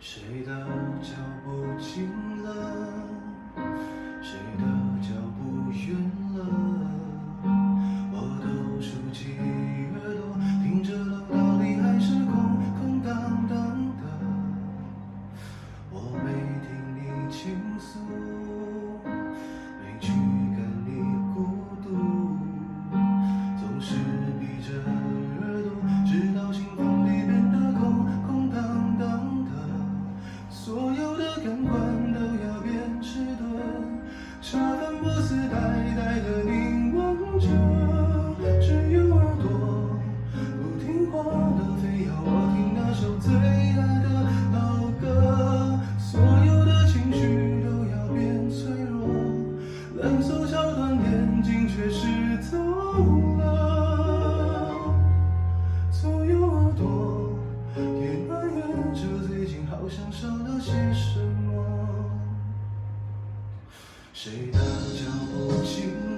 谁的脚步近？些什么？谁的脚步轻